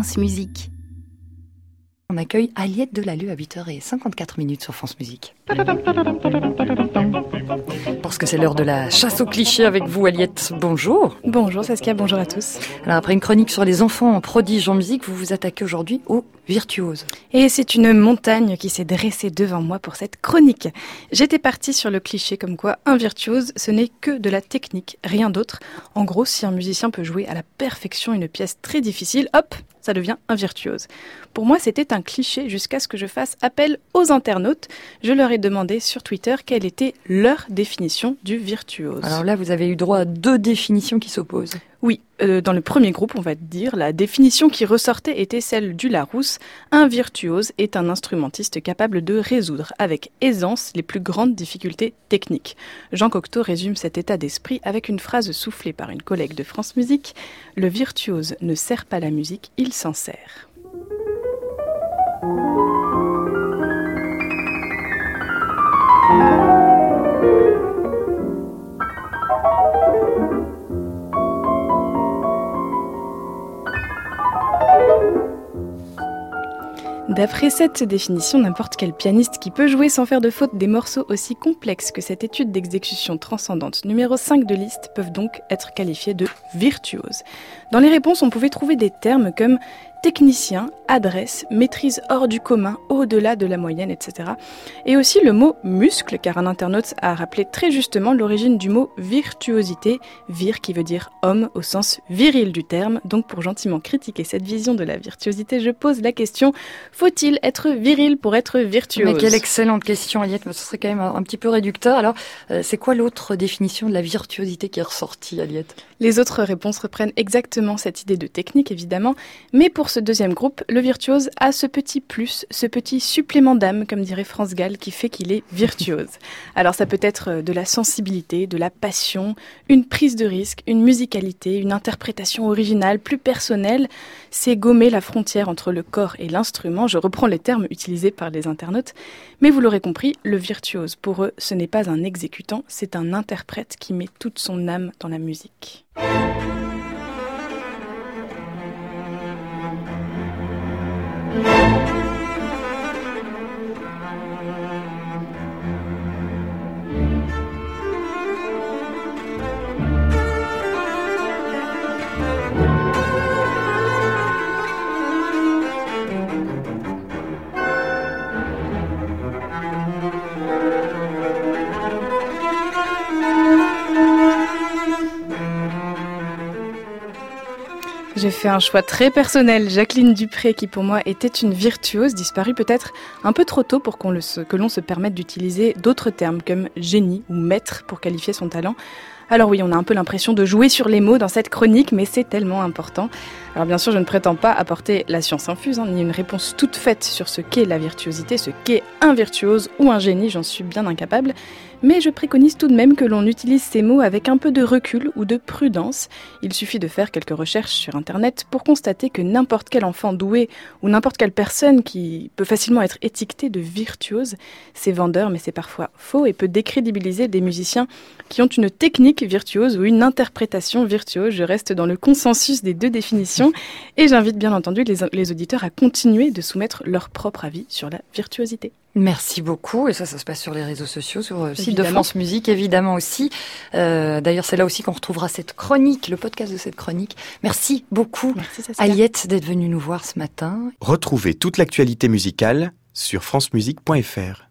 France Musique. On accueille Aliette Delalleux à 8h54 minutes sur France Musique. Parce que c'est l'heure de la chasse aux clichés avec vous, Aliette. Bonjour. Bonjour Saskia, bonjour à tous. Alors après une chronique sur les enfants en prodige en musique, vous vous attaquez aujourd'hui aux virtuoses. Et c'est une montagne qui s'est dressée devant moi pour cette chronique. J'étais partie sur le cliché comme quoi un virtuose, ce n'est que de la technique, rien d'autre. En gros, si un musicien peut jouer à la perfection une pièce très difficile, hop, ça devient un virtuose. Pour moi, c'était un cliché jusqu'à ce que je fasse appel aux internautes. Je leur ai demandé sur Twitter quelle était leur définition du virtuose. Alors là, vous avez eu droit à deux définitions qui s'opposent. Oui, euh, dans le premier groupe, on va dire, la définition qui ressortait était celle du Larousse. Un virtuose est un instrumentiste capable de résoudre avec aisance les plus grandes difficultés techniques. Jean Cocteau résume cet état d'esprit avec une phrase soufflée par une collègue de France Musique. Le virtuose ne sert pas la musique, il s'en sert. D'après cette définition, n'importe quel pianiste qui peut jouer sans faire de faute des morceaux aussi complexes que cette étude d'exécution transcendante numéro 5 de liste peuvent donc être qualifiés de virtuoses. Dans les réponses, on pouvait trouver des termes comme technicien, adresse, maîtrise hors du commun, au-delà de la moyenne, etc. Et aussi le mot muscle, car un internaute a rappelé très justement l'origine du mot virtuosité, vir qui veut dire homme au sens viril du terme. Donc pour gentiment critiquer cette vision de la virtuosité, je pose la question, faut-il être viril pour être virtuose Mais quelle excellente question, Aliette, ce serait quand même un, petit peu réducteur. Alors, euh, c'est quoi l'autre définition de la virtuosité qui est ressortie, Aliette Les autres réponses reprennent exactement cette idée de technique, évidemment, mais pour ce deuxième groupe, le virtuose a ce petit plus, ce petit supplément d'âme, comme dirait France Gall, qui fait qu'il est virtuose. Alors ça peut être euh, de la sensibilité, de la passion, une prise de risque, une musicalité, une interprétation originale, plus personnelle. C'est gommer la frontière entre le corps et l'instrument. Je reprends les termes utilisés par les internautes. Mais vous l'aurez compris, le virtuose, pour eux, ce n'est pas un exécutant, c'est un interprète qui met toute son âme dans la musique. J'ai fait un choix très personnel. Jacqueline Dupré, qui pour moi était une virtuose, disparue peut-être un peu trop tôt pour que l'on se permette d'utiliser d'autres termes comme génie ou maître pour qualifier son talent. Alors oui, on a un peu l'impression de jouer sur les mots dans cette chronique, mais c'est tellement important. Alors bien sûr, je ne prétends pas apporter la science infuse, hein, ni une réponse toute faite sur ce qu'est la virtuosité, ce qu'est un virtuose ou un génie, j'en suis bien incapable mais je préconise tout de même que l'on utilise ces mots avec un peu de recul ou de prudence. Il suffit de faire quelques recherches sur Internet pour constater que n'importe quel enfant doué ou n'importe quelle personne qui peut facilement être étiquetée de virtuose, c'est vendeur mais c'est parfois faux et peut décrédibiliser des musiciens qui ont une technique virtuose ou une interprétation virtuose. Je reste dans le consensus des deux définitions et j'invite bien entendu les, les auditeurs à continuer de soumettre leur propre avis sur la virtuosité. Merci beaucoup. Et ça, ça se passe sur les réseaux sociaux, sur le site de France Musique, évidemment aussi. Euh, D'ailleurs, c'est là aussi qu'on retrouvera cette chronique, le podcast de cette chronique. Merci beaucoup, Merci, Aliette, d'être venue nous voir ce matin. Retrouvez toute l'actualité musicale sur francemusique.fr.